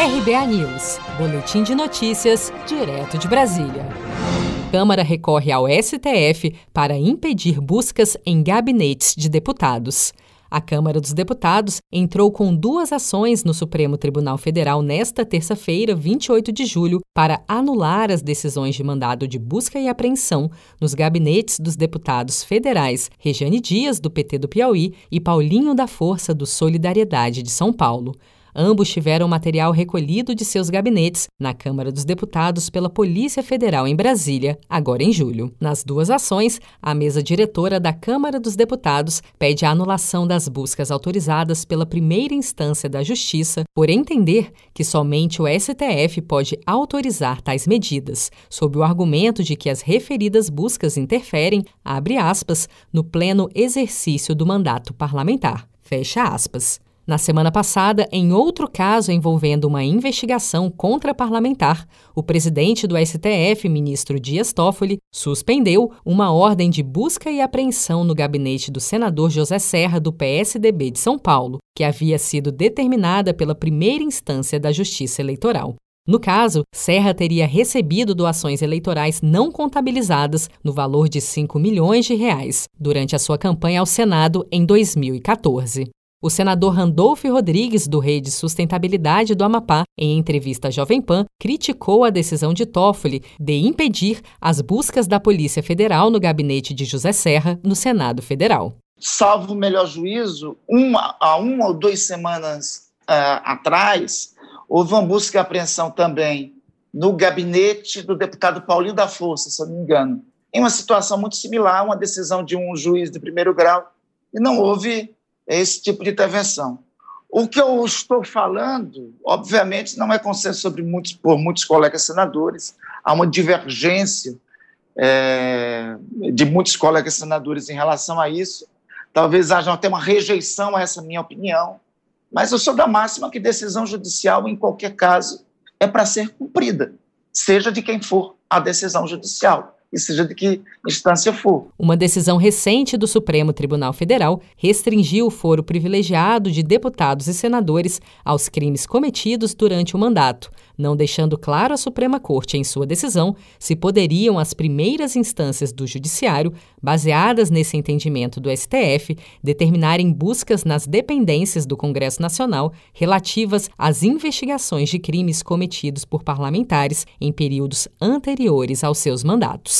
RBA News, Boletim de Notícias, direto de Brasília. Câmara recorre ao STF para impedir buscas em gabinetes de deputados. A Câmara dos Deputados entrou com duas ações no Supremo Tribunal Federal nesta terça-feira, 28 de julho, para anular as decisões de mandado de busca e apreensão nos gabinetes dos deputados federais Regiane Dias, do PT do Piauí, e Paulinho da Força, do Solidariedade de São Paulo. Ambos tiveram material recolhido de seus gabinetes na Câmara dos Deputados pela Polícia Federal em Brasília, agora em julho. Nas duas ações, a mesa diretora da Câmara dos Deputados pede a anulação das buscas autorizadas pela primeira instância da Justiça por entender que somente o STF pode autorizar tais medidas, sob o argumento de que as referidas buscas interferem, abre aspas, no pleno exercício do mandato parlamentar. Fecha aspas. Na semana passada, em outro caso envolvendo uma investigação contra parlamentar, o presidente do STF, ministro Dias Toffoli, suspendeu uma ordem de busca e apreensão no gabinete do senador José Serra, do PSDB de São Paulo, que havia sido determinada pela primeira instância da Justiça Eleitoral. No caso, Serra teria recebido doações eleitorais não contabilizadas no valor de 5 milhões de reais durante a sua campanha ao Senado em 2014. O senador Randolfo Rodrigues, do Rede Sustentabilidade do Amapá, em entrevista à Jovem Pan, criticou a decisão de Toffoli de impedir as buscas da Polícia Federal no gabinete de José Serra, no Senado Federal. Salvo o melhor juízo, uma, há uma ou duas semanas uh, atrás, houve uma busca e apreensão também no gabinete do deputado Paulinho da Força, se eu não me engano, em uma situação muito similar, uma decisão de um juiz de primeiro grau, e não houve esse tipo de intervenção. O que eu estou falando, obviamente, não é consenso sobre muitos, por muitos colegas senadores, há uma divergência é, de muitos colegas senadores em relação a isso. Talvez haja até uma rejeição a essa minha opinião, mas eu sou da máxima que decisão judicial, em qualquer caso, é para ser cumprida, seja de quem for a decisão judicial e seja de que instância for. Uma decisão recente do Supremo Tribunal Federal restringiu o foro privilegiado de deputados e senadores aos crimes cometidos durante o mandato, não deixando claro à Suprema Corte em sua decisão se poderiam as primeiras instâncias do Judiciário, baseadas nesse entendimento do STF, determinarem buscas nas dependências do Congresso Nacional relativas às investigações de crimes cometidos por parlamentares em períodos anteriores aos seus mandatos.